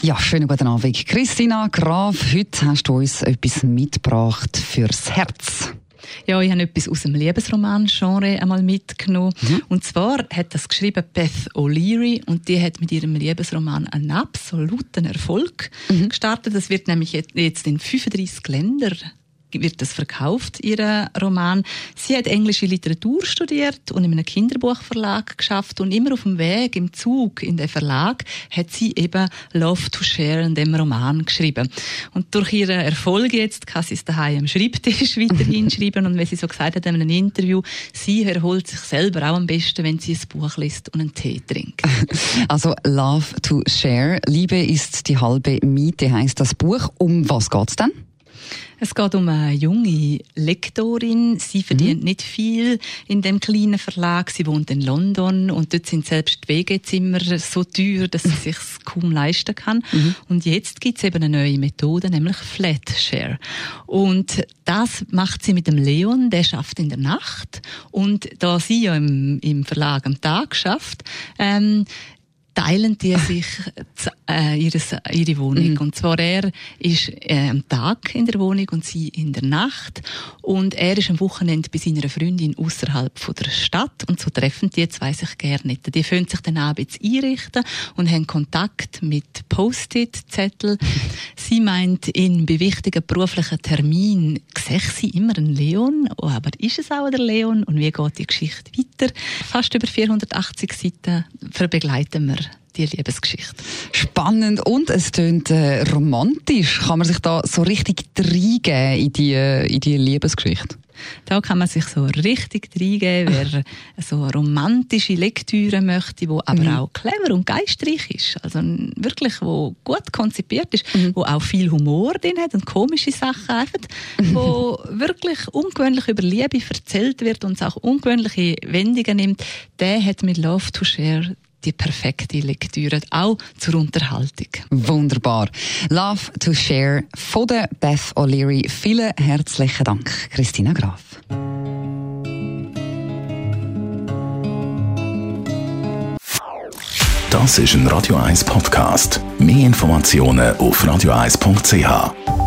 Ja, schönen guten Abend. Christina Graf, heute hast du uns etwas mitgebracht fürs Herz. Ja, ich habe etwas aus dem Liebesroman-Genre einmal mitgenommen. Mhm. Und zwar hat das geschrieben Beth O'Leary und die hat mit ihrem Liebesroman einen absoluten Erfolg mhm. gestartet. Das wird nämlich jetzt in 35 Ländern wird das verkauft, ihr Roman. Sie hat englische Literatur studiert und in einem Kinderbuchverlag geschafft und immer auf dem Weg im Zug in den Verlag hat sie eben Love to Share in dem Roman geschrieben. Und durch ihren Erfolg jetzt kann sie es daheim am Schreibtisch weiterhin schreiben und wie sie so gesagt hat in einem Interview, sie erholt sich selber auch am besten, wenn sie ein Buch liest und einen Tee trinkt. Also Love to Share, Liebe ist die halbe Miete heißt das Buch. Um was geht's denn? Es geht um eine junge Lektorin. Sie verdient mhm. nicht viel in dem kleinen Verlag. Sie wohnt in London und dort sind selbst die Wegezimmer so teuer, dass sie sich kaum leisten kann. Mhm. Und jetzt gibt es eben eine neue Methode, nämlich Flat Share. Und das macht sie mit dem Leon, der schafft in der Nacht. Und da sie ja im, im Verlag am Tag schafft, ähm, teilen die sich äh, ihres, ihre Wohnung. Mhm. Und zwar er ist äh, am Tag in der Wohnung und sie in der Nacht. Und er ist am Wochenende bei seiner Freundin außerhalb der Stadt. Und so treffen die zwei sich gerne nicht. Die können sich dann abends einrichten und haben Kontakt mit Post-it-Zettel. sie meint, in wichtigen beruflichen Terminen sehe sie immer einen Leon. Oh, aber ist es auch der Leon? Und wie geht die Geschichte weiter? Fast über 480 Seiten begleiten wir die Liebesgeschichte. Spannend und es klingt äh, romantisch. Kann man sich da so richtig reingeben in die, äh, in die Liebesgeschichte? Da kann man sich so richtig reingeben, wer so romantische Lektüre möchte, wo aber mhm. auch clever und geistreich ist. Also wirklich, wo gut konzipiert ist, mhm. wo auch viel Humor drin hat und komische Sachen einfach, wo wirklich ungewöhnlich über Liebe erzählt wird und es auch ungewöhnliche Wendungen nimmt, der hat mit Love to Share die perfekte Lektüre, auch zur Unterhaltung. Wunderbar. Love to Share von der Beth O'Leary. Vielen herzlichen Dank, Christina Graf. Das ist ein Radio 1 Podcast. Mehr Informationen auf radio1.ch.